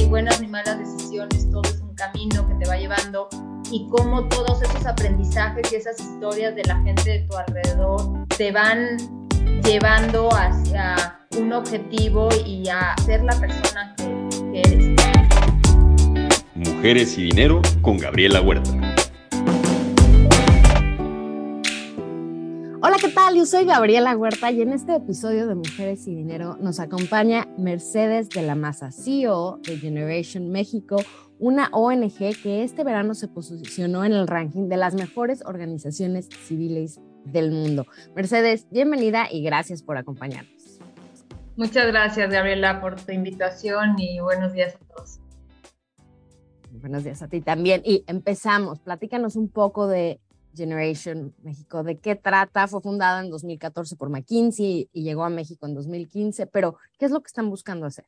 ni buenas ni malas decisiones, todo es un camino que te va llevando y cómo todos esos aprendizajes y esas historias de la gente de tu alrededor te van llevando hacia un objetivo y a ser la persona que, que eres. Mujeres y Dinero con Gabriela Huerta. Yo soy Gabriela Huerta y en este episodio de Mujeres y Dinero nos acompaña Mercedes de la Maza, CEO de Generation México, una ONG que este verano se posicionó en el ranking de las mejores organizaciones civiles del mundo. Mercedes, bienvenida y gracias por acompañarnos. Muchas gracias, Gabriela, por tu invitación y buenos días a todos. Buenos días a ti también. Y empezamos, platícanos un poco de Generation México. ¿De qué trata? Fue fundada en 2014 por McKinsey y llegó a México en 2015, pero ¿qué es lo que están buscando hacer?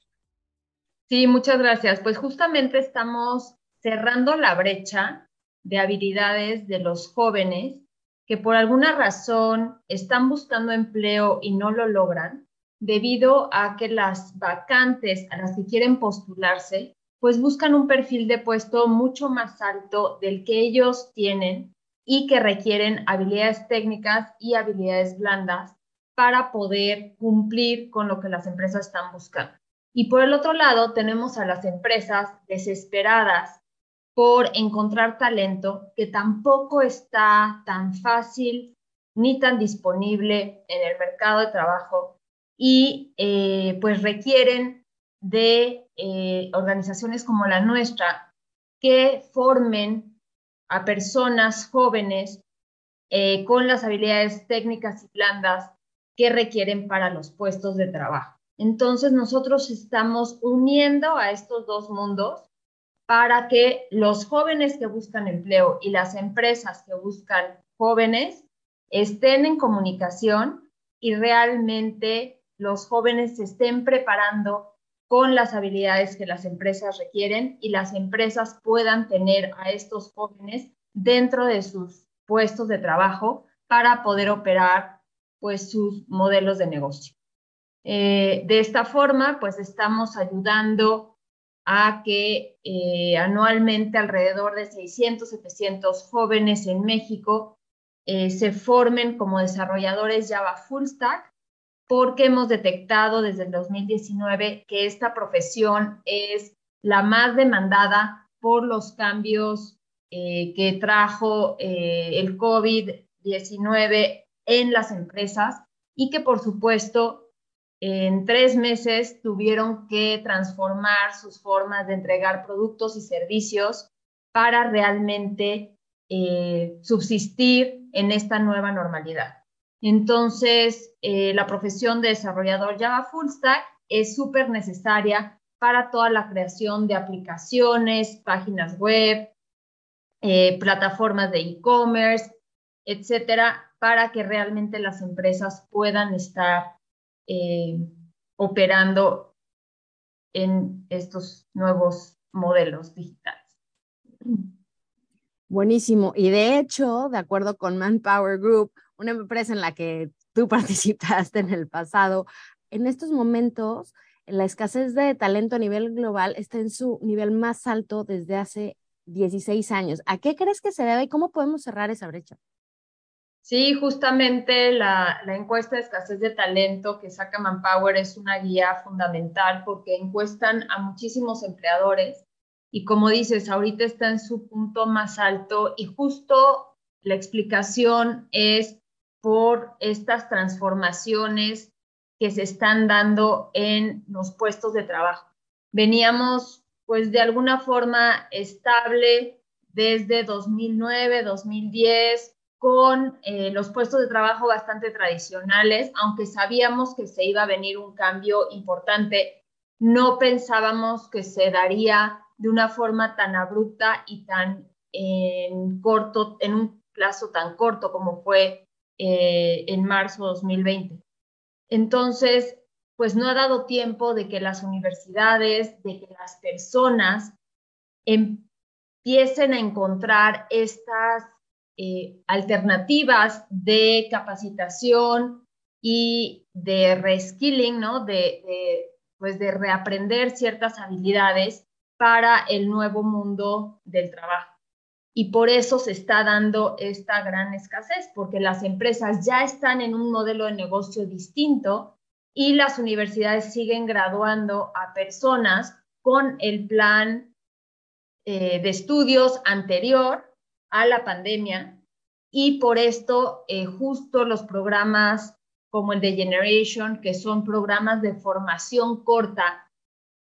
Sí, muchas gracias. Pues justamente estamos cerrando la brecha de habilidades de los jóvenes que por alguna razón están buscando empleo y no lo logran debido a que las vacantes a las que quieren postularse, pues buscan un perfil de puesto mucho más alto del que ellos tienen y que requieren habilidades técnicas y habilidades blandas para poder cumplir con lo que las empresas están buscando. Y por el otro lado, tenemos a las empresas desesperadas por encontrar talento que tampoco está tan fácil ni tan disponible en el mercado de trabajo y eh, pues requieren de eh, organizaciones como la nuestra que formen a personas jóvenes eh, con las habilidades técnicas y blandas que requieren para los puestos de trabajo. Entonces nosotros estamos uniendo a estos dos mundos para que los jóvenes que buscan empleo y las empresas que buscan jóvenes estén en comunicación y realmente los jóvenes se estén preparando con las habilidades que las empresas requieren y las empresas puedan tener a estos jóvenes dentro de sus puestos de trabajo para poder operar pues sus modelos de negocio. Eh, de esta forma, pues estamos ayudando a que eh, anualmente alrededor de 600, 700 jóvenes en México eh, se formen como desarrolladores Java Full Stack porque hemos detectado desde el 2019 que esta profesión es la más demandada por los cambios eh, que trajo eh, el COVID-19 en las empresas y que por supuesto en tres meses tuvieron que transformar sus formas de entregar productos y servicios para realmente eh, subsistir en esta nueva normalidad. Entonces, eh, la profesión de desarrollador Java Full Stack es súper necesaria para toda la creación de aplicaciones, páginas web, eh, plataformas de e-commerce, etcétera, para que realmente las empresas puedan estar eh, operando en estos nuevos modelos digitales. Buenísimo. Y de hecho, de acuerdo con Manpower Group, una empresa en la que tú participaste en el pasado, en estos momentos la escasez de talento a nivel global está en su nivel más alto desde hace 16 años. ¿A qué crees que se debe y cómo podemos cerrar esa brecha? Sí, justamente la, la, encuesta de escasez de talento que saca Manpower es una guía fundamental porque encuestan a muchísimos empleadores y como dices, ahorita está en su punto más alto y justo la explicación es por estas transformaciones que se están dando en los puestos de trabajo. Veníamos pues de alguna forma estable desde 2009, 2010, con eh, los puestos de trabajo bastante tradicionales, aunque sabíamos que se iba a venir un cambio importante, no pensábamos que se daría de una forma tan abrupta y tan en corto, en un plazo tan corto como fue eh, en marzo de 2020. Entonces, pues no ha dado tiempo de que las universidades, de que las personas empiecen a encontrar estas eh, alternativas de capacitación y de reskilling, ¿no? De, pues de reaprender ciertas habilidades para el nuevo mundo del trabajo. Y por eso se está dando esta gran escasez, porque las empresas ya están en un modelo de negocio distinto y las universidades siguen graduando a personas con el plan eh, de estudios anterior a la pandemia. Y por esto eh, justo los programas como el de Generation, que son programas de formación corta,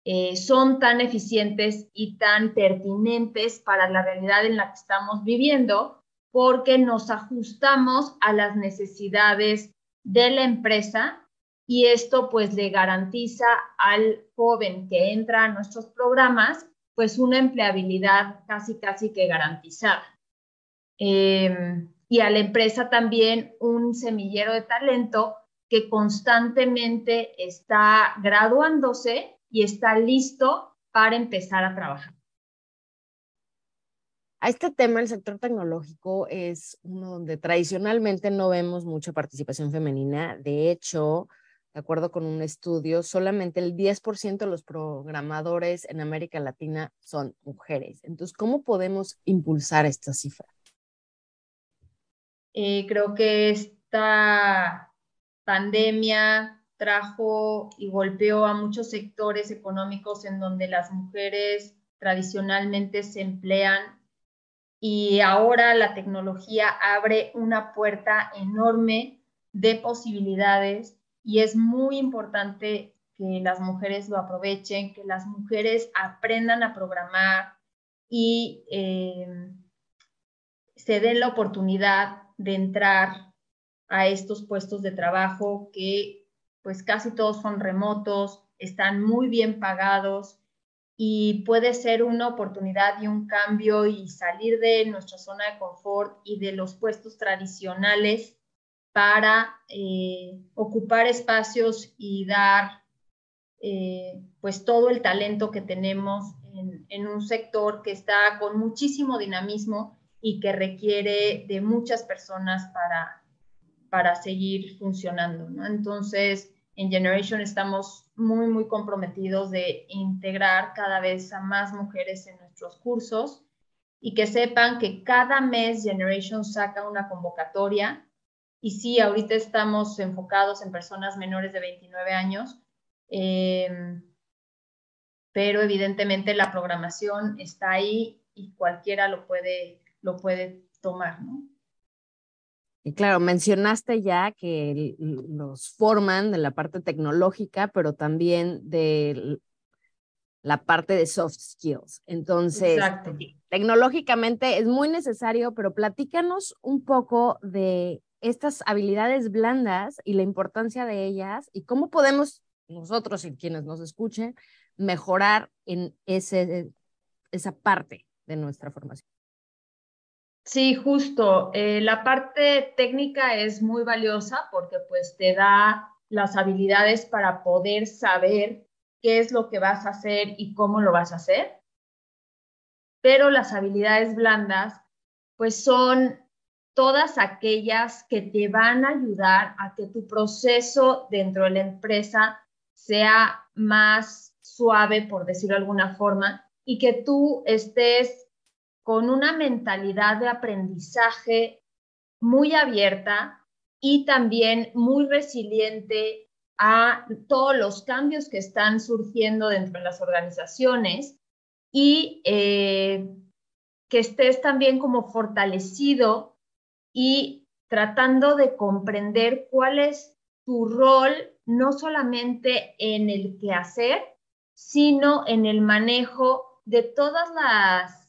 eh, son tan eficientes y tan pertinentes para la realidad en la que estamos viviendo, porque nos ajustamos a las necesidades de la empresa y esto pues le garantiza al joven que entra a nuestros programas pues una empleabilidad casi casi que garantizada. Em, y a la empresa también un semillero de talento que constantemente está graduándose y está listo para empezar a trabajar. A este tema, el sector tecnológico es uno donde tradicionalmente no vemos mucha participación femenina. De hecho, de acuerdo con un estudio, solamente el 10% de los programadores en América Latina son mujeres. Entonces, ¿cómo podemos impulsar esta cifra? Eh, creo que esta pandemia trajo y golpeó a muchos sectores económicos en donde las mujeres tradicionalmente se emplean y ahora la tecnología abre una puerta enorme de posibilidades y es muy importante que las mujeres lo aprovechen, que las mujeres aprendan a programar y eh, se den la oportunidad de entrar a estos puestos de trabajo que pues casi todos son remotos, están muy bien pagados y puede ser una oportunidad y un cambio y salir de nuestra zona de confort y de los puestos tradicionales para eh, ocupar espacios y dar eh, pues todo el talento que tenemos en, en, un sector que está con muchísimo dinamismo y que requiere de muchas personas para, para seguir funcionando. ¿no? Entonces, en Generation estamos muy, muy comprometidos de integrar cada vez a más mujeres en nuestros cursos y que sepan que cada mes Generation saca una convocatoria y sí, ahorita estamos enfocados en personas menores de 29 años, em, pero evidentemente la programación está ahí y cualquiera lo puede, lo puede tomar, ¿no? Y claro, mencionaste ya que los forman de la parte tecnológica, pero también de la parte de soft skills. Entonces, tecnológicamente es muy necesario, pero platícanos un poco de estas habilidades blandas y la importancia de ellas y cómo podemos nosotros y quienes nos escuchen mejorar en ese, esa parte de nuestra formación. Sí, justo. Eh, la parte técnica es muy valiosa porque pues te da las habilidades para poder saber qué es lo que vas a hacer y cómo lo vas a hacer. Pero las habilidades blandas pues son todas aquellas que te van a ayudar a que tu proceso dentro de la empresa sea más suave, por decirlo de alguna forma, y que tú estés con una mentalidad de aprendizaje muy abierta y también muy resiliente a todos los cambios que están surgiendo dentro de las organizaciones y eh, que estés también como fortalecido y tratando de comprender cuál es tu rol, no solamente en el quehacer, sino en el manejo de todas las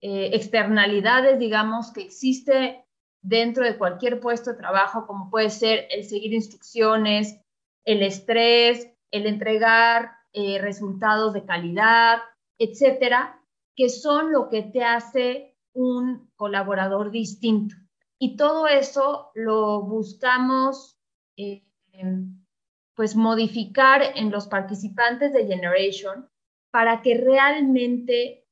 eh, externalidades, digamos, que existe dentro de cualquier puesto de trabajo, como puede ser el seguir instrucciones, el estrés, el entregar eh, resultados de calidad, etcétera, que son lo que te hace un colaborador distinto. Y todo eso lo buscamos eh, pues modificar en los participantes de Generation para que realmente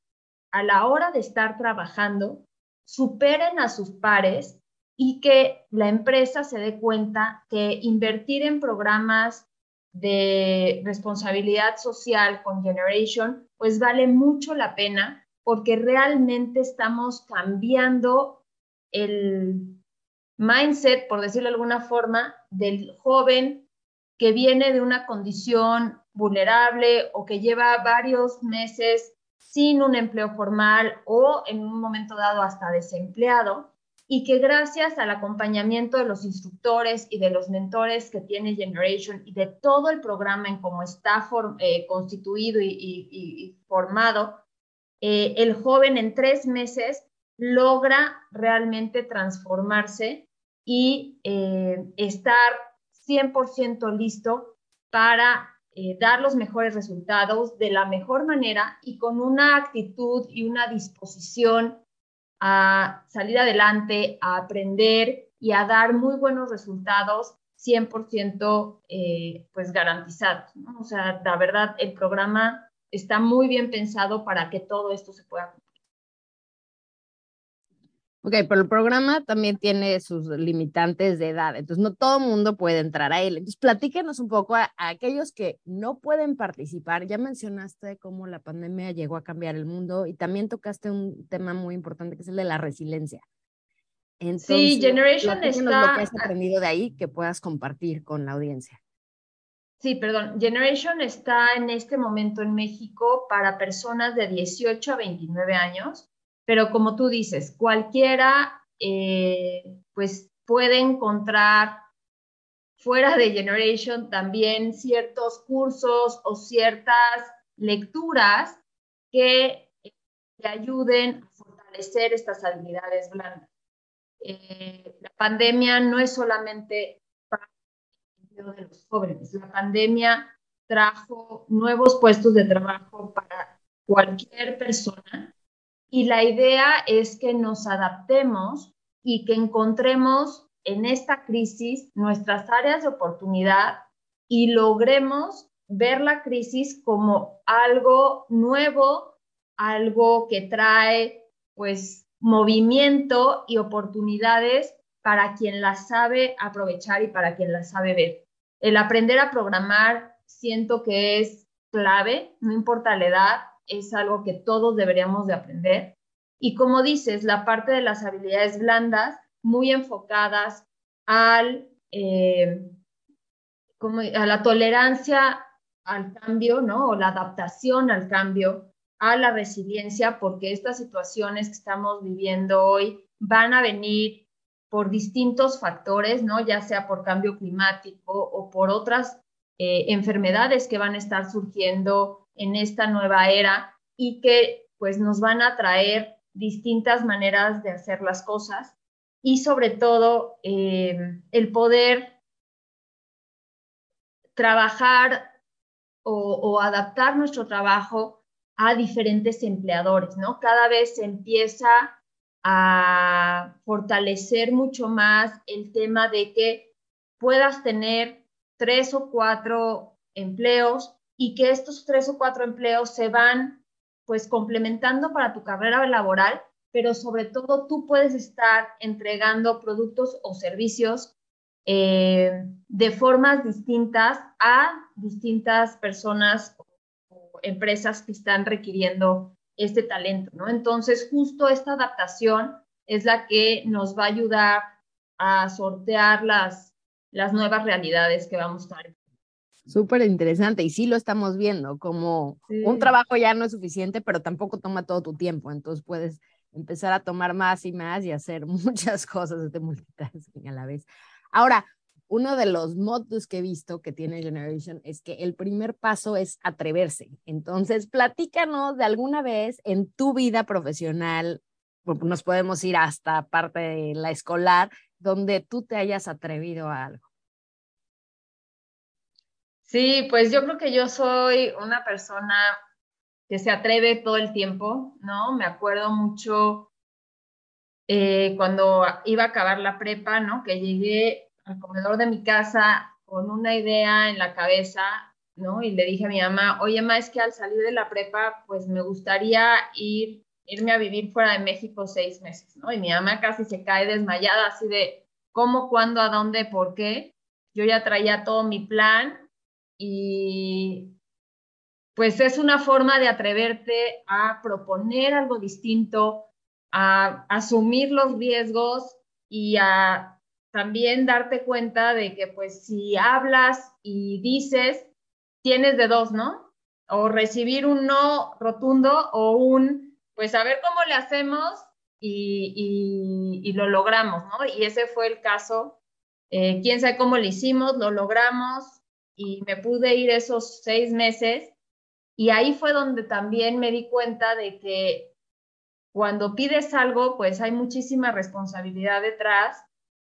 a la hora de estar trabajando superen a sus pares y que la empresa se dé cuenta que invertir en programas de responsabilidad social con Generation, pues vale mucho la pena porque realmente estamos cambiando el mindset, por decirlo de alguna forma, del joven que viene de una condición vulnerable o que lleva varios meses sin un empleo formal o en un momento dado hasta desempleado y que gracias al acompañamiento de los instructores y de los mentores que tiene Generation y de todo el programa en cómo está eh, constituido y, formado, eh, el joven en tres meses logra realmente transformarse y eh, estar 100% listo para dar los mejores resultados de la mejor manera y con una actitud y una disposición a salir adelante, a aprender y a dar muy buenos resultados 100% eh, pues garantizados. ¿no? O sea, la verdad, el programa está muy bien pensado para que todo esto se pueda. Ok, pero el programa también tiene sus limitantes de edad, entonces no todo mundo puede entrar a él. Entonces, platíquenos un poco a, aquellos que no pueden participar. Ya mencionaste cómo la pandemia llegó a cambiar el mundo y también tocaste un tema muy importante que es el de la resiliencia. sí, Generation está... lo que has aprendido de ahí que puedas compartir con la audiencia. Sí, perdón. Generation está en este momento en México para personas de 18 a 29 años pero como tú dices, cualquiera eh, pues puede encontrar fuera de Generation también ciertos cursos o ciertas lecturas que te ayuden a fortalecer estas habilidades blandas. Eh, la pandemia no es solamente para el de los jóvenes, la pandemia trajo nuevos puestos de trabajo para cualquier persona y la idea es que nos adaptemos y que encontremos en esta crisis nuestras áreas de oportunidad y logremos ver la crisis como algo nuevo, algo que trae pues movimiento y oportunidades para quien la sabe aprovechar y para quien la sabe ver. El aprender a programar siento que es clave, no importa la edad, es algo que todos deberíamos de aprender. Y como dices, la parte de las habilidades blandas, muy enfocadas al, eh, como, a la tolerancia al cambio, ¿no? O la adaptación al cambio, a la resiliencia, porque estas situaciones que estamos viviendo hoy van a venir por distintos factores, ¿no? Ya sea por cambio climático o por otras eh, enfermedades que van a estar surgiendo en esta nueva era y que pues nos van a traer distintas maneras de hacer las cosas y sobre todo eh, el poder trabajar o, adaptar nuestro trabajo a diferentes empleadores, ¿no? Cada vez se empieza a fortalecer mucho más el tema de que puedas tener tres o cuatro empleos y que estos tres o cuatro empleos se van pues complementando para tu carrera laboral, pero sobre todo tú puedes estar entregando productos o servicios eh, de formas distintas a distintas personas o empresas que están requiriendo este talento, ¿no? Entonces, justo esta adaptación es la que nos va a ayudar a sortear las, las nuevas realidades que vamos a estar Súper interesante y sí lo estamos viendo, como un trabajo ya no es suficiente, pero tampoco toma todo tu tiempo, entonces puedes empezar a tomar más y más y hacer muchas cosas de multitasking a la vez. Ahora, uno de los modos que he visto que tiene Generation es que el primer paso es atreverse. Entonces, platícanos de alguna vez en tu vida profesional, nos podemos ir hasta parte de la escolar, donde tú te hayas atrevido a algo. Sí, pues yo creo que yo soy una persona que se atreve todo el tiempo, ¿no? Me acuerdo mucho eh, cuando iba a acabar la prepa, ¿no? Que llegué al comedor de mi casa con una idea en la cabeza, ¿no? Y le dije a mi mamá, oye, mamá, es que al salir de la prepa, pues me gustaría ir, irme a vivir fuera de México seis meses, ¿no? Y mi mamá casi se cae desmayada, así de, ¿cómo, cuándo, a dónde, por qué? Yo ya traía todo mi plan y pues es una forma de atreverte a proponer algo distinto, a asumir los riesgos y a también darte cuenta de que pues si hablas y dices, tienes de dos, ¿no? O recibir un no rotundo o un, pues a ver cómo le hacemos y, lo logramos, ¿no? Y ese fue el caso. Eh, quién sabe cómo lo hicimos, lo logramos y me pude ir esos seis meses. Y ahí fue donde también me di cuenta de que cuando pides algo, pues hay muchísima responsabilidad detrás.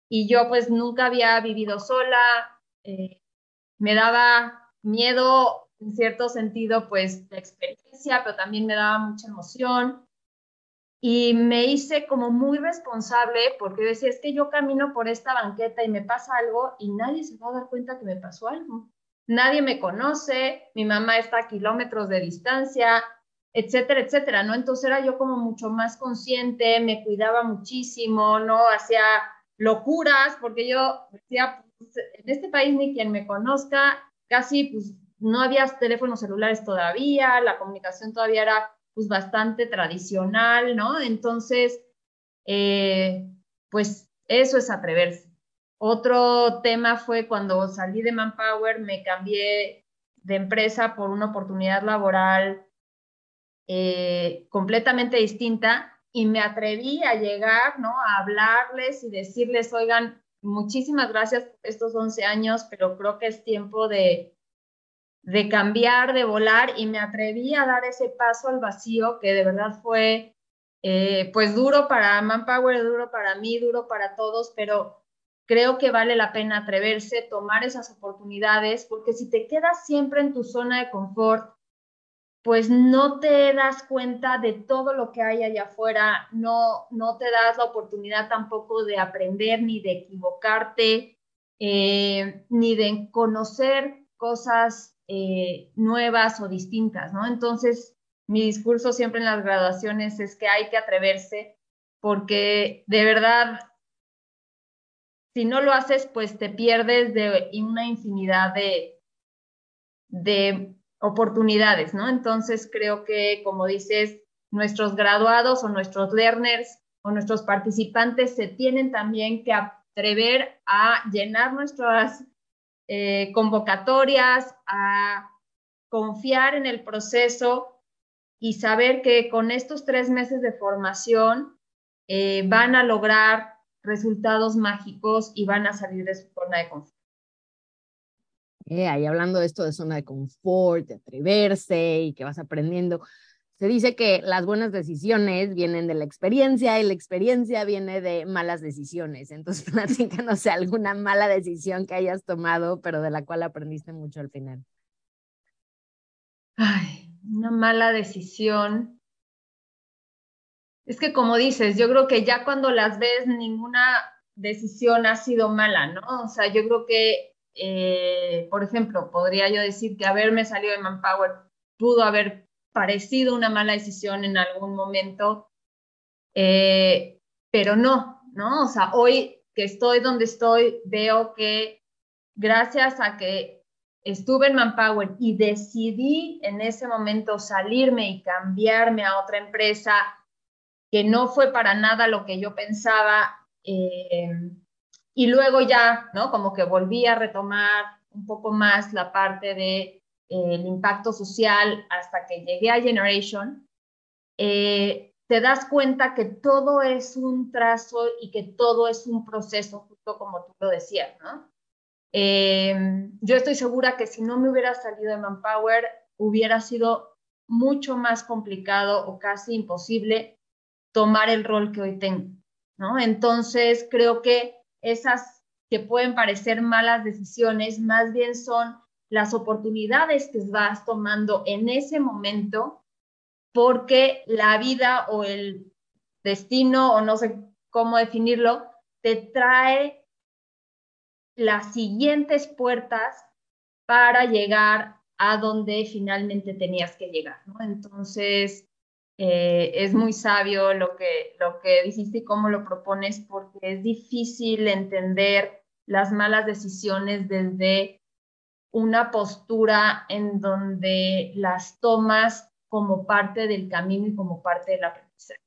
Y yo pues nunca había vivido sola, eh, me daba miedo en cierto sentido, pues la experiencia, pero también me daba mucha emoción y me hice como muy responsable porque decía, es que yo camino por esta banqueta y me pasa algo y nadie se va a dar cuenta que me pasó algo. Nadie me conoce, mi mamá está a kilómetros de distancia, etcétera, etcétera, ¿no? Entonces era yo como mucho más consciente, me cuidaba muchísimo, ¿no? Hacía locuras porque yo decía, pues, en este país ni quien me conozca, casi pues no había teléfonos celulares todavía, la comunicación todavía era pues bastante tradicional, ¿no? Entonces, eh, pues eso es atreverse. Otro tema fue cuando salí de Manpower, me cambié de empresa por una oportunidad laboral eh, completamente distinta y me atreví a llegar, ¿no? A hablarles y decirles, oigan, muchísimas gracias por estos 11 años, pero creo que es tiempo de, de cambiar, de volar y me atreví a dar ese paso al vacío que de verdad fue eh, pues duro para Manpower, duro para mí, duro para todos, pero creo que vale la pena atreverse, tomar esas oportunidades, porque si te quedas siempre en tu zona de confort, pues no te das cuenta de todo lo que hay allá afuera, no, no te das la oportunidad tampoco de aprender ni de equivocarte, eh, ni de conocer cosas eh, nuevas o distintas, ¿no? Entonces, mi discurso siempre en las graduaciones es que hay que atreverse porque de verdad, si no lo haces, pues te pierdes de una infinidad de, de oportunidades, ¿no? Entonces, creo que, como dices, nuestros graduados o nuestros learners o nuestros participantes se tienen también que atrever a llenar nuestras eh, convocatorias, a confiar en el proceso y saber que con estos tres meses de formación eh, van a lograr resultados mágicos y van a salir de su zona de confort. Eh, ahí hablando de esto de zona de confort, de atreverse y que vas aprendiendo, se dice que las buenas decisiones vienen de la experiencia y la experiencia viene de malas decisiones. Entonces, no sé, alguna mala decisión que hayas tomado, pero de la cual aprendiste mucho al final. Ay, una mala decisión. Es que como dices, yo creo que ya cuando las ves, ninguna decisión ha sido mala, ¿no? O sea, yo creo que, eh, por ejemplo, podría yo decir que haberme salido de Manpower pudo haber parecido una mala decisión en algún momento, eh, pero no, ¿no? O sea, hoy que estoy donde estoy, veo que gracias a que estuve en Manpower y decidí en ese momento salirme y cambiarme a otra empresa que no fue para nada lo que yo pensaba, eh, y luego ya, ¿no? Como que volví a retomar un poco más la parte de el impacto social hasta que llegué a Generation, eh, te das cuenta que todo es un trazo y que todo es un proceso, justo como tú lo decías, ¿no? Eh, yo estoy segura que si no me hubiera salido de Manpower, hubiera sido mucho más complicado o casi imposible tomar el rol que hoy tengo, ¿no? Entonces, creo que esas que pueden parecer malas decisiones, más bien son las oportunidades que vas tomando en ese momento, porque la vida o el destino, o no sé cómo definirlo, te trae las siguientes puertas para llegar a donde finalmente tenías que llegar, ¿no? Entonces, eh, es muy sabio lo que, lo que dijiste y cómo lo propones, porque es difícil entender las malas decisiones desde una postura en donde las tomas como parte del camino y como parte del aprendizaje.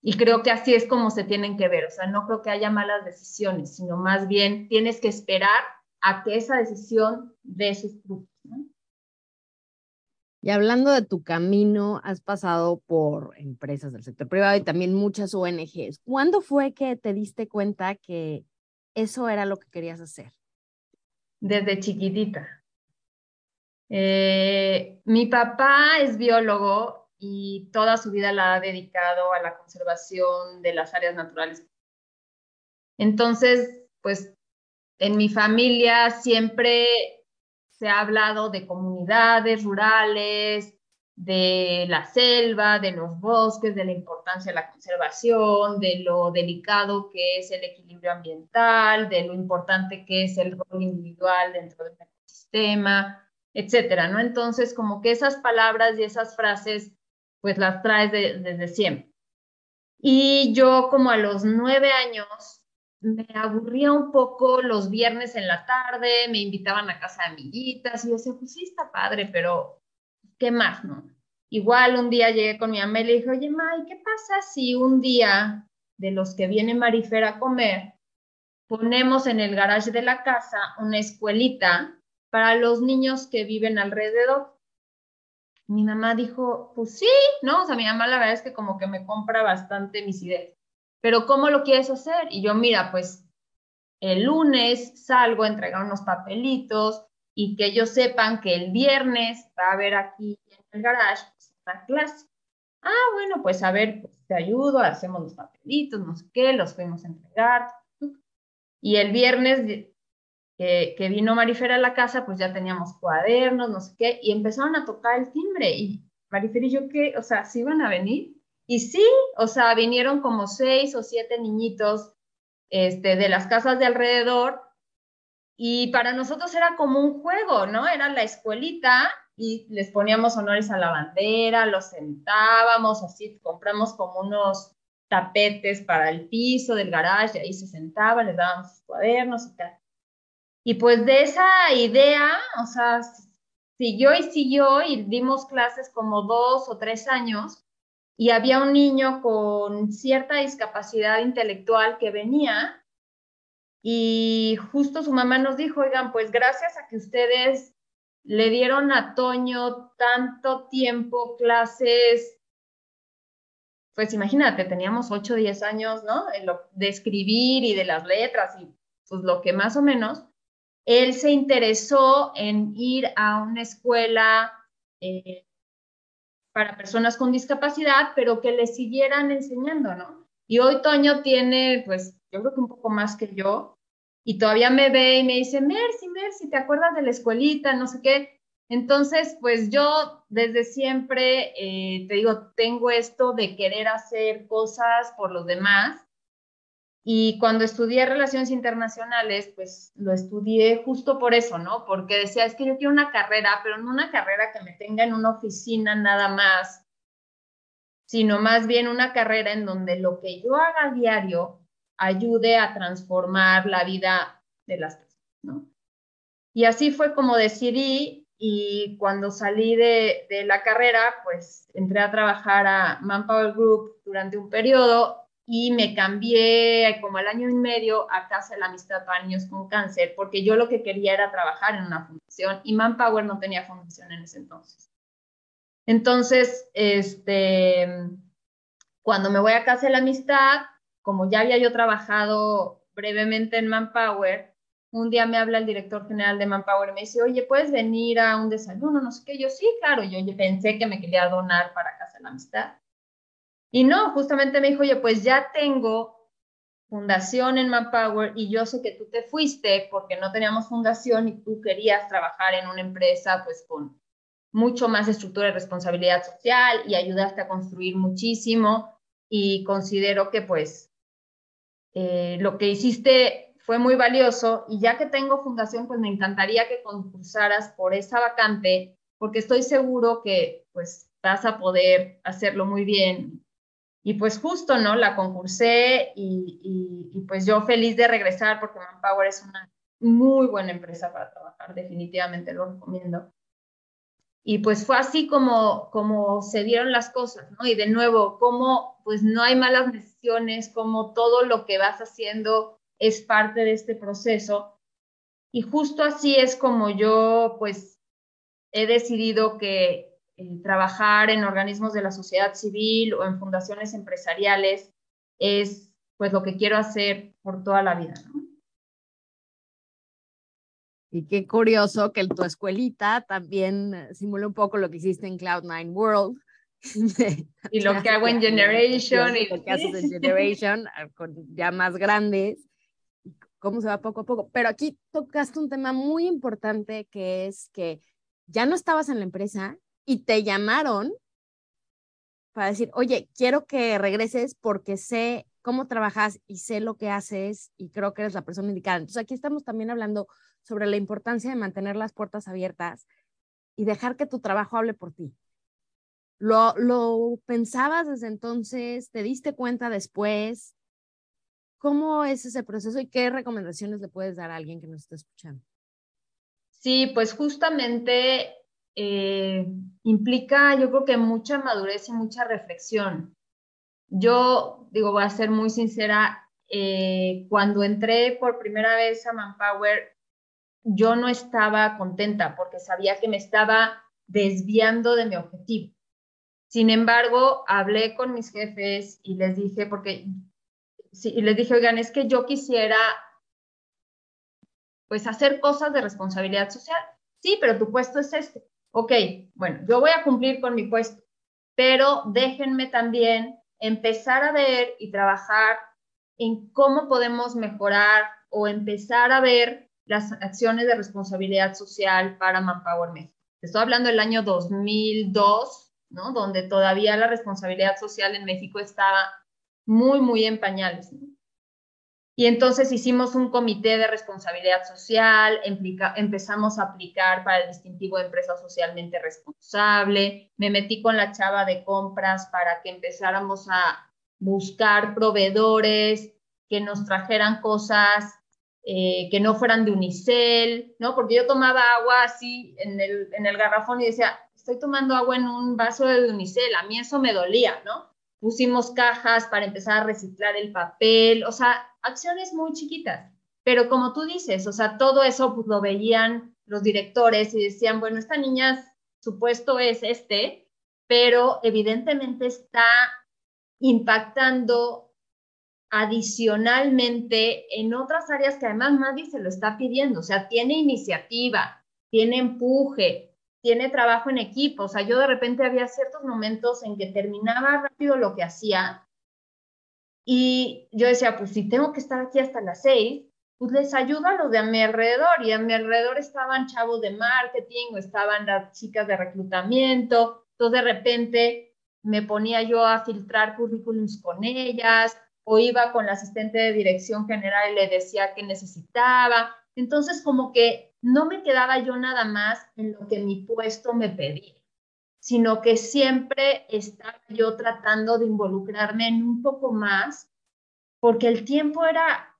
Y creo que así es como se tienen que ver, o sea, no creo que haya malas decisiones, sino más bien tienes que esperar a que esa decisión dé sus frutos. Y hablando de tu camino, has pasado por empresas del sector privado y también muchas ONGs. ¿Cuándo fue que te diste cuenta que eso era lo que querías hacer? Desde chiquitita. Eh, mi papá es biólogo y toda su vida la ha dedicado a la conservación de las áreas naturales. Entonces, pues en mi familia siempre se ha hablado de comunidades rurales, de la selva, de los bosques, de la importancia de la conservación, de lo delicado que es el equilibrio ambiental, de lo importante que es el rol individual dentro del ecosistema, etcétera, ¿no? Entonces, como que esas palabras y esas frases, pues las traes desde siempre. Y yo como a los nueve años me aburría un poco los viernes en la tarde, me invitaban a casa de amiguitas y yo decía, pues sí está padre, pero ¿qué más, no? Igual un día llegué con mi mamá y le dije, oye, May, ¿qué pasa si un día de los que viene Marifer a comer, ponemos en el garage de la casa una escuelita para los niños que viven alrededor? Mi mamá dijo, pues sí, ¿no? O sea, mi mamá la verdad es que como que me compra bastante mis ideas pero ¿cómo lo quieres hacer? Y yo, mira, pues el lunes salgo a entregar unos papelitos y que ellos sepan que el viernes va a haber aquí en el garage pues, una clase. Ah, bueno, pues a ver, pues, te ayudo, hacemos los papelitos, no sé qué, los fuimos a entregar. Y el viernes que, vino Marifera a la casa, pues ya teníamos cuadernos, no sé qué, y empezaron a tocar el timbre. Y Marifera y yo, ¿qué? O sea, ¿sí iban a venir? Y sí, o sea, vinieron como seis o siete niñitos este, de las casas de alrededor y para nosotros era como un juego, ¿no? Era la escuelita y les poníamos honores a la bandera, los sentábamos, así compramos como unos tapetes para el piso del garage, ahí se sentaban, les dábamos sus cuadernos y tal. Y pues de esa idea, o sea, siguió y siguió y dimos clases como dos o tres años y había un niño con cierta discapacidad intelectual que venía y justo su mamá nos dijo, oigan, pues gracias a que ustedes le dieron a Toño tanto tiempo clases, pues imagínate, teníamos 8 o 10 años, ¿no? De escribir y de las letras y pues lo que más o menos, él se interesó en ir a una escuela eh, para personas con discapacidad, pero que le siguieran enseñando, ¿no? Y hoy Toño tiene, pues, yo creo que un poco más que yo, y todavía me ve y me dice, Mercy, Mercy, ¿te acuerdas de la escuelita? No sé qué. Entonces, pues yo desde siempre, eh, te digo, tengo esto de querer hacer cosas por los demás y cuando estudié relaciones internacionales, pues lo estudié justo por eso, ¿no? Porque decía, es que yo quiero una carrera, pero no una carrera que me tenga en una oficina nada más, sino más bien una carrera en donde lo que yo haga diario ayude a transformar la vida de las personas, ¿no? Y así fue como decidí y cuando salí de, de la carrera, pues entré a trabajar a Manpower Group durante un periodo y me cambié como al año y medio a Casa de la Amistad para Niños con Cáncer, porque yo lo que quería era trabajar en una fundación y Manpower no tenía fundación en ese entonces. Entonces, este, cuando me voy a Casa de la Amistad, como ya había yo trabajado brevemente en Manpower, un día me habla el director general de Manpower y me dice, oye, ¿puedes venir a un desayuno? No sé qué. Yo, sí, claro. Yo, pensé que me quería donar para Casa de la Amistad. Y no, justamente me dijo, oye, pues ya tengo fundación en Manpower y yo sé que tú te fuiste porque no teníamos fundación y tú querías trabajar en una empresa pues con mucho más estructura de responsabilidad social y ayudaste a construir muchísimo y considero que pues eh, lo que hiciste fue muy valioso y ya que tengo fundación pues me encantaría que concursaras por esa vacante porque estoy seguro que pues vas a poder hacerlo muy bien y pues justo, ¿no? La concursé y, y, pues yo feliz de regresar porque Manpower es una muy buena empresa para trabajar, definitivamente lo recomiendo. Y pues fue así como, como se dieron las cosas, ¿no? Y de nuevo, como pues no hay malas decisiones, como todo lo que vas haciendo es parte de este proceso. Y justo así es como yo pues he decidido que eh, trabajar en organismos de la sociedad civil o en fundaciones empresariales es pues lo que quiero hacer por toda la vida, ¿no? Y qué curioso que tu escuelita también eh, simula un poco lo que hiciste en Cloud9 World. y lo que hago en Generation. Y lo que haces en Generation, ah, con ya más grandes. Cómo se va poco a poco. Pero aquí tocaste un tema muy importante que es que ya no estabas en la empresa y te llamaron para decir, oye, quiero que regreses porque sé cómo trabajas y sé lo que haces y creo que eres la persona indicada. Entonces aquí estamos también hablando sobre la importancia de mantener las puertas abiertas y dejar que tu trabajo hable por ti. ¿Lo, lo pensabas desde entonces? ¿Te diste cuenta después? ¿Cómo es ese proceso y qué recomendaciones le puedes dar a alguien que nos está escuchando? Sí, pues justamente eh, implica, yo creo que mucha madurez y mucha reflexión. Yo, digo, voy a ser muy sincera, eh, cuando entré por primera vez a Manpower, yo no estaba contenta porque sabía que me estaba desviando de mi objetivo. Sin embargo, hablé con mis jefes y les dije, porque, sí, les dije, oigan, es que yo quisiera, pues, hacer cosas de responsabilidad social. Sí, pero tu puesto es este. Ok, bueno, yo voy a cumplir con mi puesto, pero déjenme también empezar a ver y trabajar en cómo podemos mejorar o empezar a ver las acciones de responsabilidad social para Manpower México. Estoy hablando del año 2002, ¿no? Donde todavía la responsabilidad social en México estaba muy, muy en pañales. Y entonces hicimos un comité de responsabilidad social, empezamos a aplicar para el distintivo de empresa socialmente responsable, me metí con la chava de compras para que empezáramos a buscar proveedores que nos trajeran cosas eh, que no fueran de unicel, ¿no? Porque yo tomaba agua así en el, en el garrafón y decía, estoy tomando agua en un vaso de unicel, a mí eso me dolía, ¿no? Pusimos cajas para empezar a reciclar el papel, o sea, acciones muy chiquitas. Pero como tú dices, o sea, todo eso pues, lo veían los directores y decían, bueno, esta niña, su puesto es este, pero evidentemente está impactando adicionalmente en otras áreas que además nadie se lo está pidiendo, o sea, tiene iniciativa, tiene empuje, tiene trabajo en equipo, o sea, yo de repente había ciertos momentos en que terminaba rápido lo que hacía y yo decía, pues si tengo que estar aquí hasta las seis, pues les ayudo a los de a mi alrededor y a mi alrededor estaban chavos de marketing o estaban las chicas de reclutamiento, entonces de repente me ponía yo a filtrar currículums con ellas, o iba con la asistente de dirección general y le decía que necesitaba. Entonces, como que no me quedaba yo nada más en lo que mi puesto me pedía, sino que siempre estaba yo tratando de involucrarme en un poco más, porque el tiempo era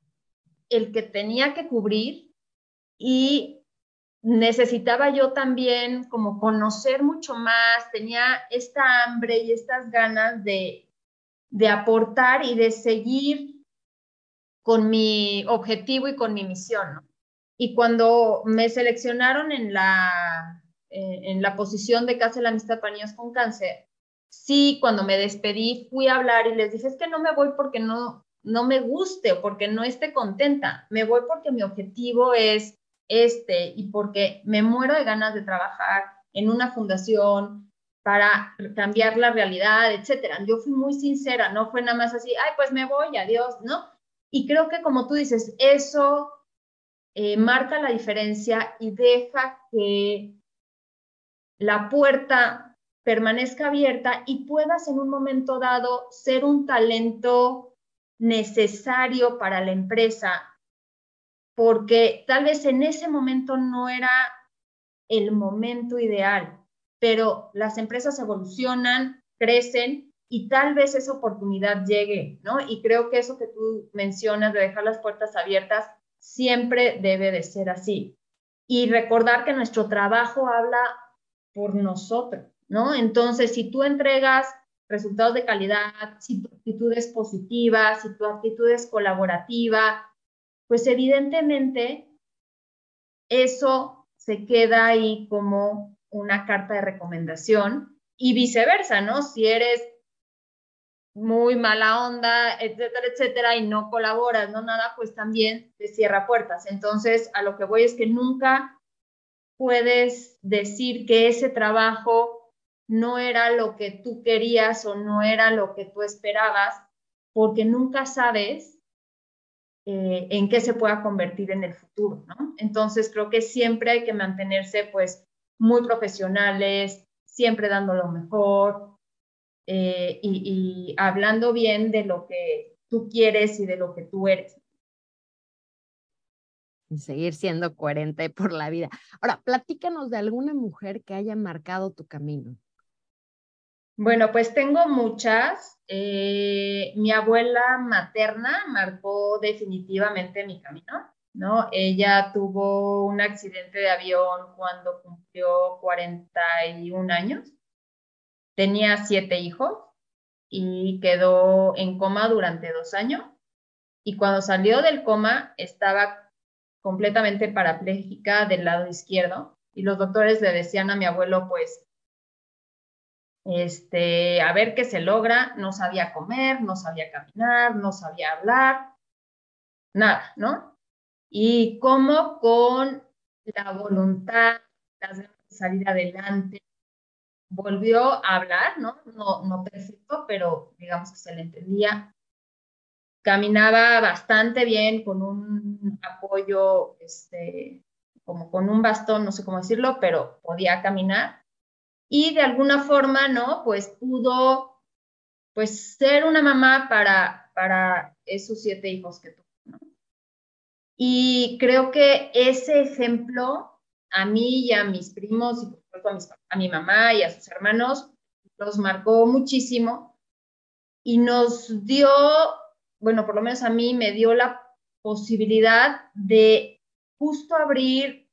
el que tenía que cubrir y necesitaba yo también como conocer mucho más, tenía esta hambre y estas ganas de, de aportar y de seguir con mi objetivo y con mi misión. Y cuando me seleccionaron en la, eh, en la posición de Casa de la Amistad para Niños con Cáncer, sí, cuando me despedí, fui a hablar y les dije, es que no me voy porque no, no me guste porque no esté contenta, me voy porque mi objetivo es este y porque me muero de ganas de trabajar en una fundación, para cambiar la realidad, etcétera. Yo fui muy sincera, no fue nada más así, ay, pues me voy, adiós, ¿no? Y creo que como tú dices, eso eh, marca la diferencia y deja que la puerta permanezca abierta y puedas en un momento dado ser un talento necesario para la empresa, porque tal vez en ese momento no era el momento ideal, pero las empresas evolucionan, crecen y tal vez esa oportunidad llegue, ¿no? Y creo que eso que tú mencionas de dejar las puertas abiertas siempre debe de ser así. Y recordar que nuestro trabajo habla por nosotros, ¿no? Entonces, si tú entregas resultados de calidad, si tu actitud es positiva, si tu actitud es colaborativa, pues evidentemente eso se queda ahí como una carta de recomendación y viceversa, ¿no? Si eres muy mala onda, etcétera, etcétera, y no colaboras, no nada, pues también te cierra puertas. Entonces, a lo que voy es que nunca puedes decir que ese trabajo no era lo que tú querías o no era lo que tú esperabas, porque nunca sabes eh, en qué se pueda convertir en el futuro, ¿no? Entonces, creo que siempre hay que mantenerse, pues, muy profesionales, siempre dando lo mejor, eh, y, hablando bien de lo que tú quieres y de lo que tú eres. Y seguir siendo coherente por la vida. Ahora, platícanos de alguna mujer que haya marcado tu camino. Bueno, pues tengo muchas. Eh, mi abuela materna marcó definitivamente mi camino, ¿no? Ella tuvo un accidente de avión cuando cumplió 41 años Tenía siete hijos y quedó en coma durante dos años. Y cuando salió del coma estaba completamente parapléjica del lado izquierdo. Y los doctores le decían a mi abuelo, pues, este, a ver qué se logra. No sabía comer, no sabía caminar, no sabía hablar, nada, ¿no? Y cómo con la voluntad, las ganas de salir adelante, volvió a hablar, ¿no? No, no perfecto, pero digamos que se le entendía. Caminaba bastante bien con un apoyo, este, como con un bastón, no sé cómo decirlo, pero podía caminar. Y de alguna forma, ¿no? Pues pudo, pues, ser una mamá para, para esos siete hijos que tuvo, ¿no? Y creo que ese ejemplo a mí y a mis primos y a, mi mamá y a sus hermanos, los marcó muchísimo y nos dio, bueno, por lo menos a mí me dio la posibilidad de justo abrir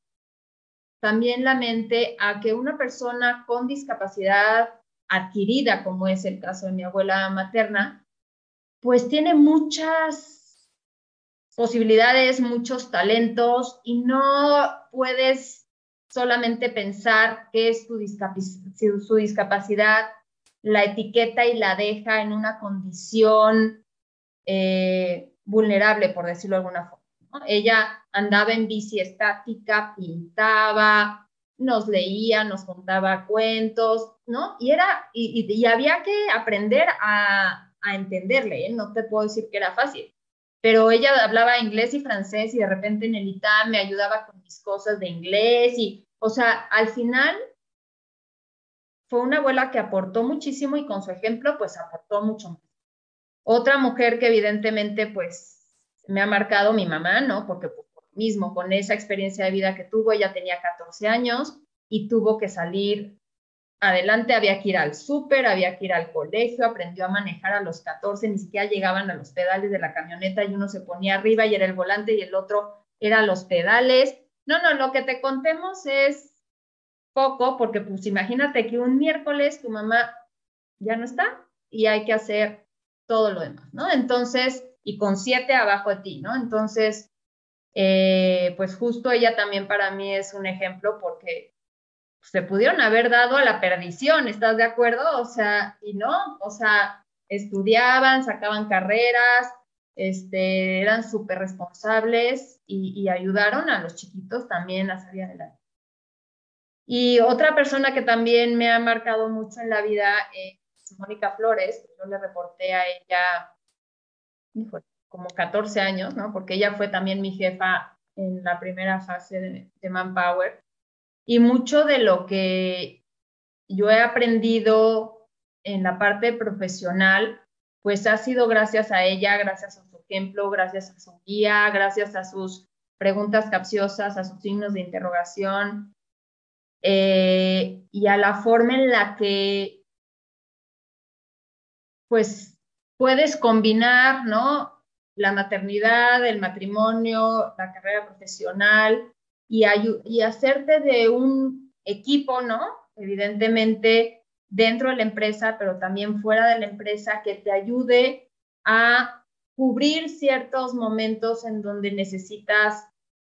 también la mente a que una persona con discapacidad adquirida, como es el caso de mi abuela materna, pues tiene muchas posibilidades, muchos talentos y no puedes solamente pensar que es su, discapacidad, la etiqueta y la deja en una condición eh, vulnerable, por decirlo de alguna forma. Ella andaba en bici estática, pintaba, nos leía, nos contaba cuentos, ¿no? Y, era, y, había que aprender a, entenderle, ¿eh? no te puedo decir que era fácil pero ella hablaba inglés y francés y de repente en el ITAM me ayudaba con mis cosas de inglés y o sea, al final fue una abuela que aportó muchísimo y con su ejemplo, pues aportó mucho más. Otra mujer que evidentemente, pues, me ha marcado mi mamá, ¿no? Porque pues, mismo, con esa experiencia de vida que tuvo, ella tenía 14 años y tuvo que salir adelante, había que ir al súper, había que ir al colegio, aprendió a manejar a los 14, ni siquiera llegaban a los pedales de la camioneta y uno se ponía arriba y era el volante y el otro era los pedales no, no, lo que te contemos es poco, porque pues imagínate que un miércoles tu mamá ya no está y hay que hacer todo lo demás, ¿no? Entonces, y con siete abajo de ti, ¿no? Entonces, eh, pues justo ella también para mí es un ejemplo porque se pudieron haber dado a la perdición, ¿estás de acuerdo? O sea, y no, o sea, estudiaban, sacaban carreras, este, eran súper responsables y, ayudaron a los chiquitos también a salir adelante. Y otra persona que también me ha marcado mucho en la vida es Mónica Flores, yo le reporté a ella como 14 años, ¿no? Porque ella fue también mi jefa en la primera fase de Manpower. Y mucho de lo que yo he aprendido en la parte profesional pues ha sido gracias a ella, gracias a su ejemplo, gracias a su guía, gracias a sus preguntas capciosas, a sus signos de interrogación eh, y a la forma en la que pues puedes combinar, ¿no? la maternidad, el matrimonio, la carrera profesional y, y hacerte de un equipo, ¿no? Evidentemente dentro de la empresa, pero también fuera de la empresa, que te ayude a cubrir ciertos momentos en donde necesitas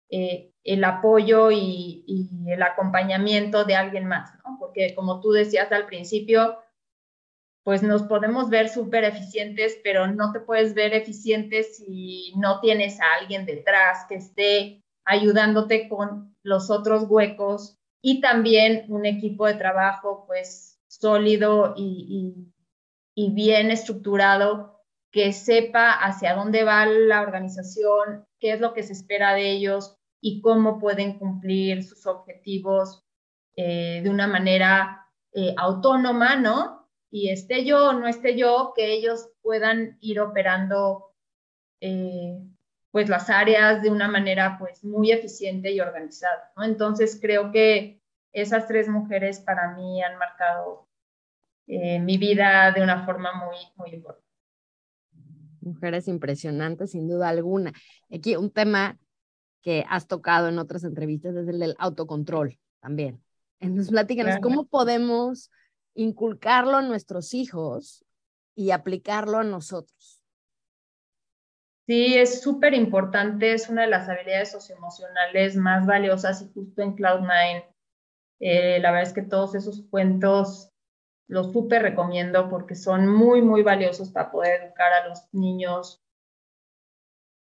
eh, el apoyo y, el acompañamiento de alguien más, ¿no? Porque como tú decías al principio, pues nos podemos ver súper eficientes, pero no te puedes ver eficiente si no tienes a alguien detrás que esté ayudándote con los otros huecos y también un equipo de trabajo pues sólido y, y bien estructurado que sepa hacia dónde va la organización, qué es lo que se espera de ellos y cómo pueden cumplir sus objetivos eh, de una manera eh, autónoma, ¿no? y esté yo o no esté yo, que ellos puedan ir operando eh, pues las áreas de una manera pues muy eficiente y organizada. ¿no? Entonces creo que esas tres mujeres para mí han marcado eh, mi vida de una forma muy, muy importante. Mujeres impresionantes, sin duda alguna. Aquí un tema que has tocado en otras entrevistas es el del autocontrol también. Entonces, platícanos, ¿cómo podemos inculcarlo a nuestros hijos y aplicarlo a nosotros. Sí, es súper importante, es una de las habilidades socioemocionales más valiosas y justo en Cloud9, eh, la verdad es que todos esos cuentos los súper recomiendo porque son muy, muy valiosos para poder educar a los niños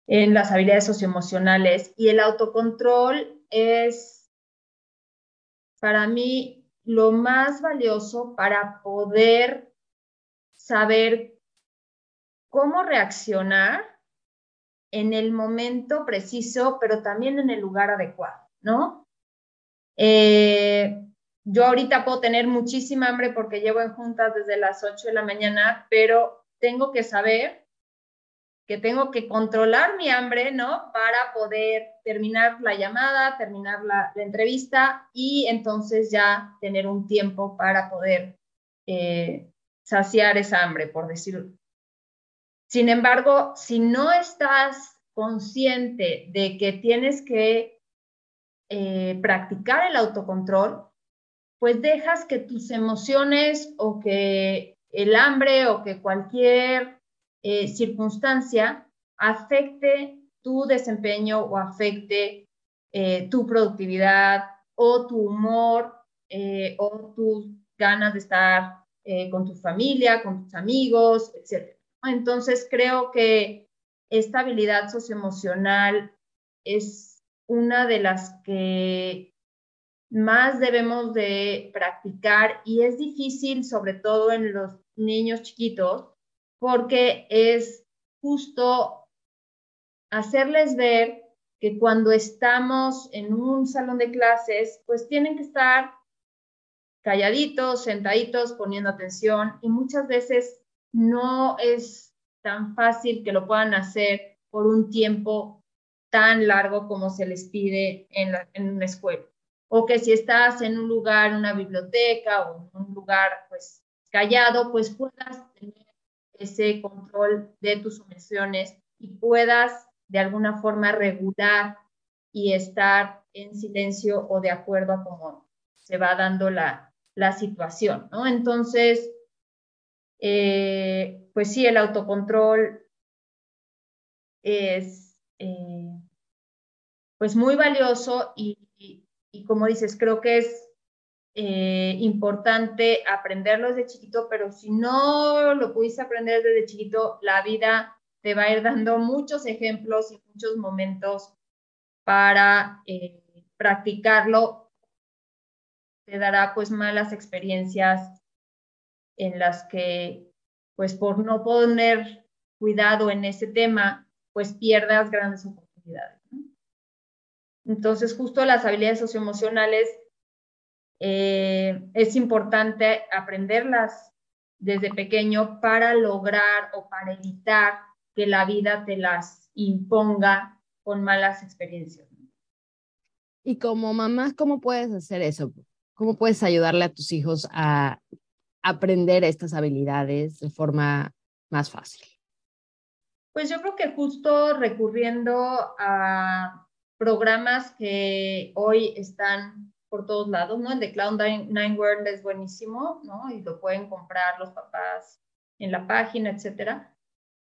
en las habilidades socioemocionales. Y el autocontrol es, para mí, lo más valioso para poder saber cómo reaccionar en el momento preciso, pero también en el lugar adecuado, ¿no? Eh, yo ahorita puedo tener muchísima hambre porque llevo en juntas desde las 8 de la mañana, pero tengo que saber que tengo que controlar mi hambre, ¿no? Para poder terminar la llamada, terminar la, entrevista y entonces ya tener un tiempo para poder eh, saciar esa hambre, por decirlo. Sin embargo, si no estás consciente de que tienes que eh, practicar el autocontrol, pues dejas que tus emociones o que el hambre o que cualquier eh, circunstancia afecte tu desempeño o afecte eh, tu productividad o tu humor o tus ganas de estar con tu familia, con tus amigos, etc. Entonces creo que esta habilidad socioemocional es una de las que más debemos de practicar y es difícil, sobre todo en los niños chiquitos, porque es justo hacerles ver que cuando estamos en un salón de clases, pues tienen que estar calladitos, sentaditos, poniendo atención y muchas veces no es tan fácil que lo puedan hacer por un tiempo tan largo como se les pide en, en una escuela. O que si estás en un lugar, una biblioteca o en un lugar pues callado, pues puedas tener ese control de tus emociones y puedas de alguna forma regular y estar en silencio o de acuerdo a cómo se va dando la, situación, ¿no? Entonces, eh, pues sí, el autocontrol es eh, pues muy valioso y, como dices, creo que es eh, importante aprenderlo desde chiquito, pero si no lo pudiste aprender desde chiquito, la vida te va a ir dando muchos ejemplos y muchos momentos para practicarlo. Te dará pues malas experiencias en las que pues por no poner cuidado en ese tema, pues pierdas grandes oportunidades. Entonces, justo las habilidades socioemocionales eh, es importante aprenderlas desde pequeño para lograr o para evitar que la vida te las imponga con malas experiencias. Y como mamá, ¿cómo puedes hacer eso? ¿Cómo puedes ayudarle a tus hijos a aprender estas habilidades de forma más fácil? Pues yo creo que justo recurriendo a programas que hoy están por todos lados, ¿no? El de Cloud Nine World es buenísimo, ¿no? Y lo pueden comprar los papás en la página, etcétera.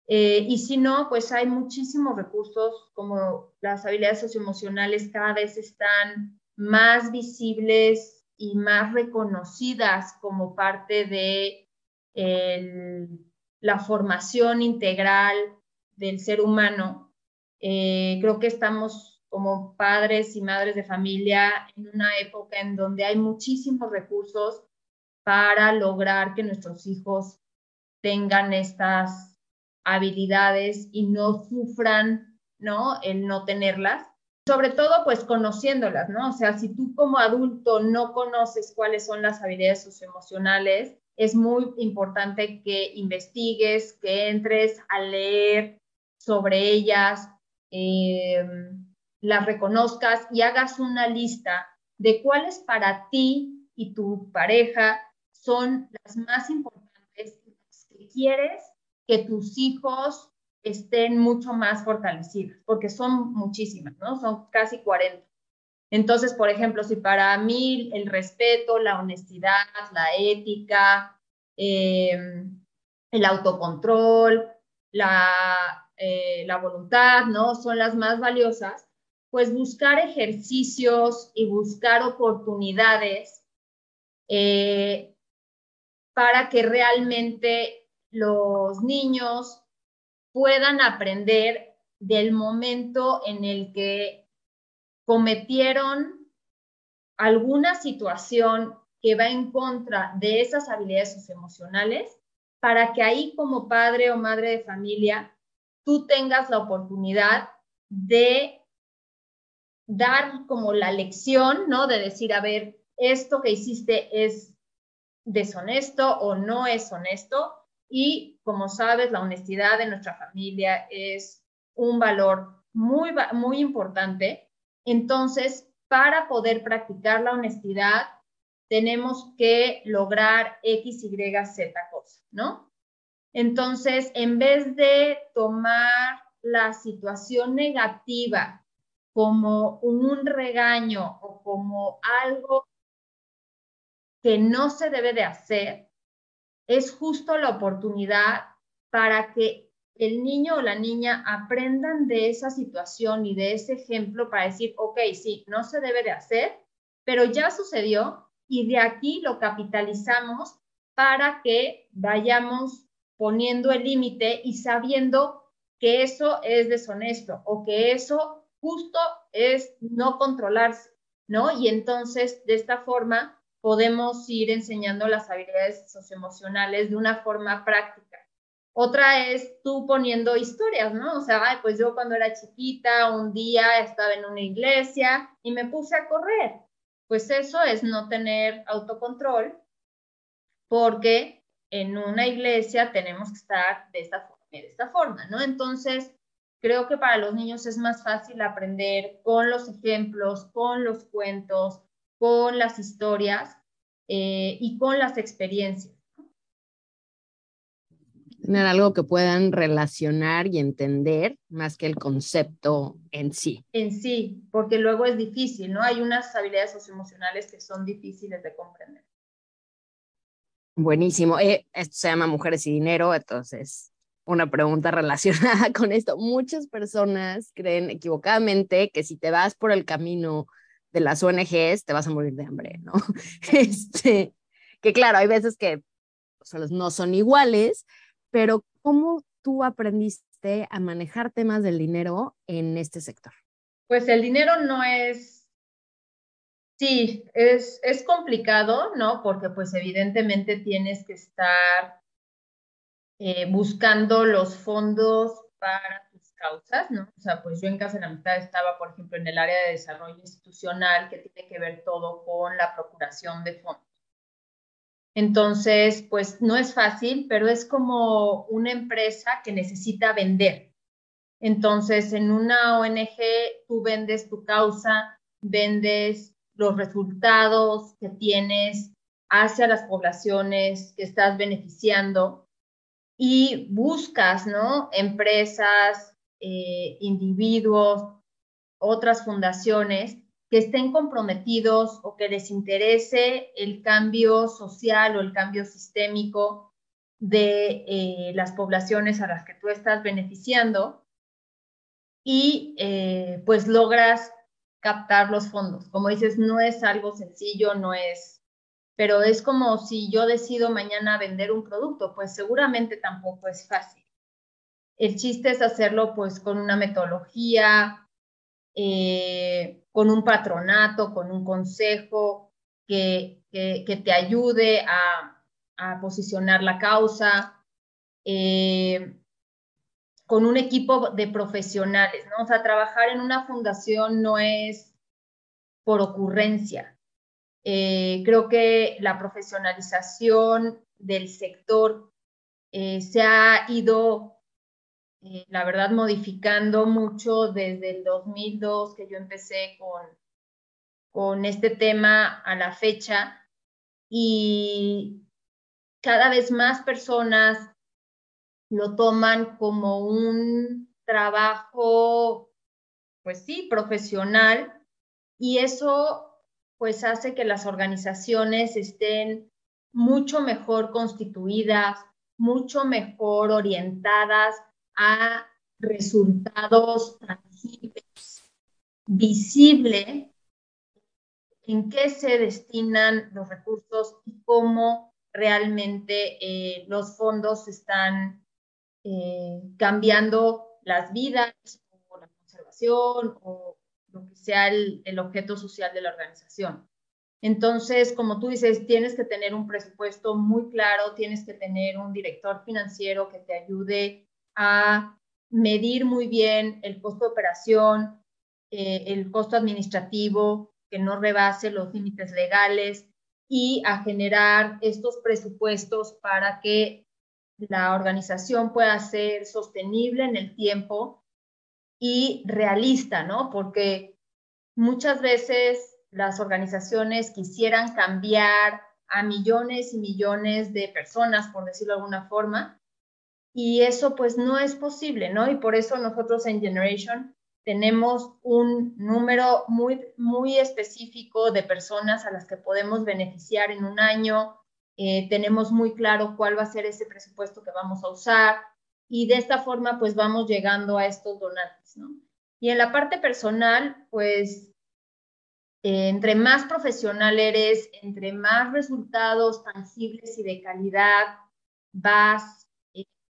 Eh, y si no, pues hay muchísimos recursos como las habilidades socioemocionales cada vez están más visibles y más reconocidas como parte de la formación integral del ser humano. Eh, creo que estamos como padres y madres de familia en una época en donde hay muchísimos recursos para lograr que nuestros hijos tengan estas habilidades y no sufran, ¿no? El no tenerlas. Sobre todo, pues conociéndolas, ¿no? O sea, si tú como adulto no conoces cuáles son las habilidades socioemocionales, es muy importante que investigues, que entres a leer sobre ellas, eh, las reconozcas y hagas una lista de cuáles para ti y tu pareja son las más importantes que quieres que tus hijos estén mucho más fortalecidos, porque son muchísimas, ¿no? Son casi 40. Entonces, por ejemplo, si para mí el respeto, la honestidad, la ética, em, el autocontrol, la, eh, la voluntad, ¿no? Son las más valiosas, pues buscar ejercicios y buscar oportunidades eh, para que realmente los niños puedan aprender del momento en el que cometieron alguna situación que va en contra de esas habilidades socioemocionales, para que ahí como padre o madre de familia tú tengas la oportunidad de dar como la lección, ¿no? De decir, a ver, esto que hiciste es deshonesto o no es honesto, y como sabes, la honestidad de nuestra familia es un valor muy, muy importante. Entonces, para poder practicar la honestidad, tenemos que lograr X, Y, Z cosas, ¿no? Entonces, en vez de tomar la situación negativa como un regaño o como algo que no se debe de hacer, es justo la oportunidad para que el niño o la niña aprendan de esa situación y de ese ejemplo para decir, ok, sí, no se debe de hacer, pero ya sucedió y de aquí lo capitalizamos para que vayamos poniendo el límite y sabiendo que eso es deshonesto o que eso justo es no controlarse, ¿no? Y entonces, de esta forma, podemos ir enseñando las habilidades socioemocionales de una forma práctica. Otra es tú poniendo historias, ¿no? O sea, pues yo cuando era chiquita, un día estaba en una iglesia y me puse a correr. Pues eso es no tener autocontrol, porque en una iglesia tenemos que estar de esta forma, de esta forma, ¿no? Entonces, creo que para los niños es más fácil aprender con los ejemplos, con los cuentos, con las historias eh, y con las experiencias. Tener algo que puedan relacionar y entender más que el concepto en sí. En sí, porque luego es difícil, ¿no? Hay unas habilidades socioemocionales que son difíciles de comprender. Buenísimo. Eh, esto se llama Mujeres y Dinero, entonces una pregunta relacionada con esto. Muchas personas creen equivocadamente que si te vas por el camino de las ONGs, te vas a morir de hambre, ¿no? Este, que claro, hay veces que no son iguales, pero ¿cómo tú aprendiste a manejar temas del dinero en este sector? Pues el dinero no es, sí, es, es complicado, ¿no? Porque pues evidentemente tienes que estar eh, buscando los fondos para causas, ¿no? O sea, pues yo en Casa de la Amistad estaba, por ejemplo, en el área de desarrollo institucional que tiene que ver todo con la procuración de fondos. Entonces, pues no es fácil, pero es como una empresa que necesita vender. Entonces, en una ONG tú vendes tu causa, vendes los resultados que tienes hacia las poblaciones que estás beneficiando y buscas, ¿no? Empresas, eh, individuos, otras fundaciones que estén comprometidos o que les interese el cambio social o el cambio sistémico de eh, las poblaciones a las que tú estás beneficiando y eh, pues logras captar los fondos. Como dices, no es algo sencillo, no es, pero es como si yo decido mañana vender un producto, pues seguramente tampoco es fácil. El chiste es hacerlo pues con una metodología, eh, con un patronato, con un consejo que, que, te ayude a, a, posicionar la causa, eh, con un equipo de profesionales, ¿no? O sea, trabajar en una fundación no es por ocurrencia. Eh, creo que la profesionalización del sector se ha ido, eh, la verdad, modificando mucho desde el 2002 que yo empecé con, con este tema a la fecha. Y cada vez más personas lo toman como un trabajo, pues sí, profesional, y eso pues hace que las organizaciones estén mucho mejor constituidas, mucho mejor orientadas a resultados tangibles, visible en qué se destinan los recursos y cómo realmente eh, los fondos están eh, cambiando las vidas o la conservación o lo que sea el, el objeto social de la organización. Entonces, como tú dices, tienes que tener un presupuesto muy claro, tienes que tener un director financiero que te ayude a medir muy bien el costo de operación, eh, el costo administrativo, que no rebase los límites legales y a generar estos presupuestos para que la organización pueda ser sostenible en el tiempo y realista, ¿no? Porque muchas veces las organizaciones quisieran cambiar a millones y millones de personas, por decirlo de alguna forma, y eso pues no es posible, ¿no? Y por eso nosotros en Generation tenemos un número muy, muy específico de personas a las que podemos beneficiar en un año, eh, tenemos muy claro cuál va a ser ese presupuesto que vamos a usar y de esta forma pues vamos llegando a estos donantes, ¿no? Y en la parte personal, pues eh, entre más profesional eres, entre más resultados tangibles y de calidad vas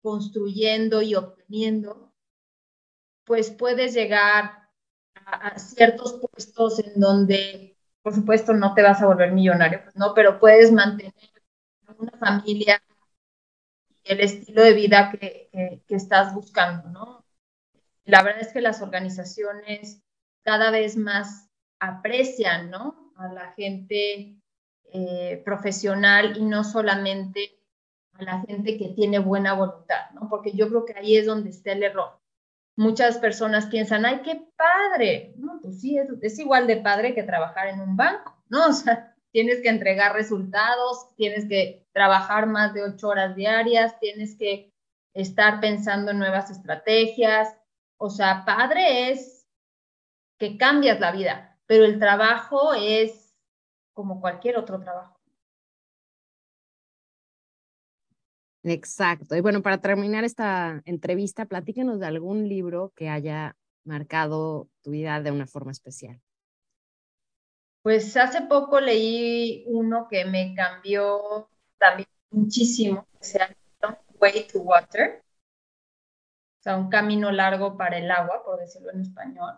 construyendo y obteniendo, pues puedes llegar a, ciertos puestos en donde, por supuesto, no te vas a volver millonario, pues, ¿no? Pero puedes mantener una familia y el estilo de vida que, que, estás buscando, ¿no? La verdad es que las organizaciones cada vez más aprecian, ¿no? A la gente eh, profesional y no solamente a la gente que tiene buena voluntad, ¿no? Porque yo creo que ahí es donde está el error. Muchas personas piensan, ay, qué padre. No, pues sí, es, es igual de padre que trabajar en un banco, ¿no? O sea, tienes que entregar resultados, tienes que trabajar más de ocho horas diarias, tienes que estar pensando en nuevas estrategias. O sea, padre es que cambias la vida, pero el trabajo es como cualquier otro trabajo. Exacto. Y bueno, para terminar esta entrevista, platíquenos de algún libro que haya marcado tu vida de una forma especial. Pues hace poco leí uno que me cambió también muchísimo, que se llama Way to Water, o sea, un camino largo para el agua, por decirlo en español.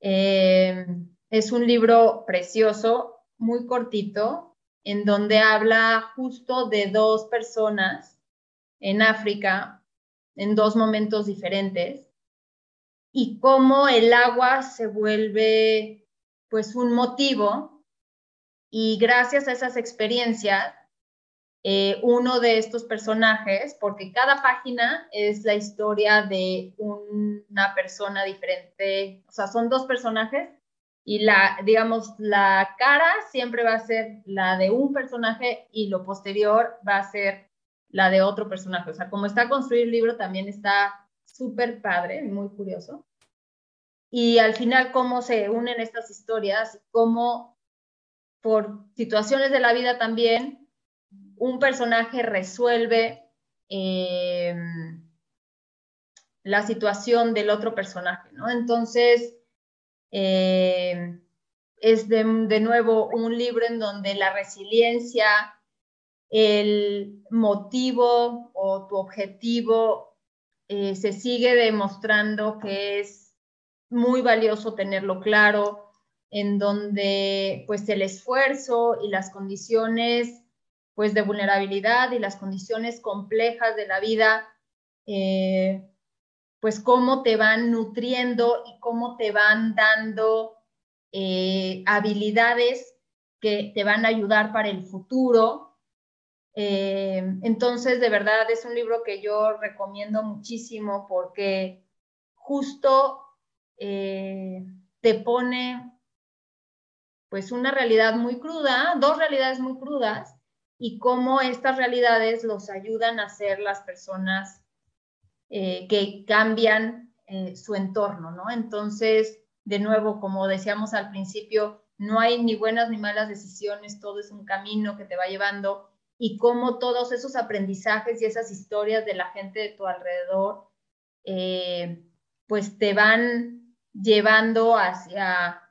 Eh, es un libro precioso, muy cortito, en donde habla justo de dos personas en África en dos momentos diferentes y cómo el agua se vuelve pues un motivo y gracias a esas experiencias, eh, uno de estos personajes, porque cada página es la historia de una persona diferente, o sea, son dos personajes y la, digamos, la cara siempre va a ser la de un personaje y lo posterior va a ser la de otro personaje. O sea, como está construido el libro también está súper padre, muy curioso. Y al final cómo se unen estas historias, cómo por situaciones de la vida también un personaje resuelve eh, la situación del otro personaje, ¿no? Entonces, eh, es de, nuevo un libro en donde la resiliencia, el motivo o tu objetivo eh, se sigue demostrando que es muy valioso tenerlo claro, en donde pues el esfuerzo y las condiciones pues de vulnerabilidad y las condiciones complejas de la vida eh, pues cómo te van nutriendo y cómo te van dando eh, habilidades que te van a ayudar para el futuro. Eh, entonces, de verdad, es un libro que yo recomiendo muchísimo porque justo eh, te pone pues una realidad muy cruda, dos realidades muy crudas, y cómo estas realidades los ayudan a ser las personas eh, que cambian eh, su entorno, ¿no? Entonces, de nuevo, como decíamos al principio, no hay ni buenas ni malas decisiones, todo es un camino que te va llevando y cómo todos esos aprendizajes y esas historias de la gente de tu alrededor, eh, pues te van llevando hacia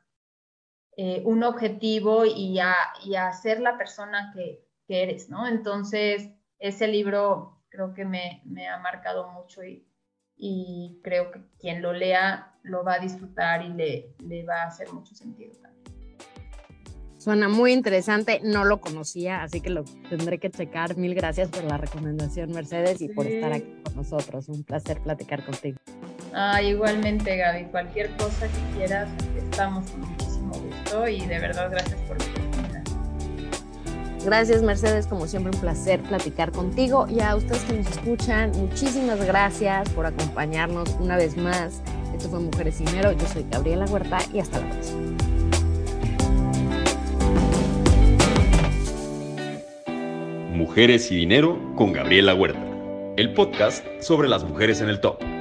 un objetivo y a, ser la persona que eres, ¿no? Entonces, ese libro creo que me, ha marcado mucho y, y, creo que quien lo lea lo va a disfrutar y le, le va a hacer mucho sentido también. Suena muy interesante, no lo conocía, así que lo tendré que checar. Mil gracias por la recomendación, Mercedes, y por estar aquí con nosotros. Un placer platicar contigo. Ah, igualmente, Gaby. Cualquier cosa que quieras, estamos con muchísimo gusto y de verdad gracias por Gracias Mercedes, como siempre un placer platicar contigo y a ustedes que nos escuchan, muchísimas gracias por acompañarnos una vez más. Esto fue Mujeres y Dinero, yo soy Gabriela Huerta y hasta la próxima. Mujeres y Dinero con Gabriela Huerta, el podcast sobre las mujeres en el top.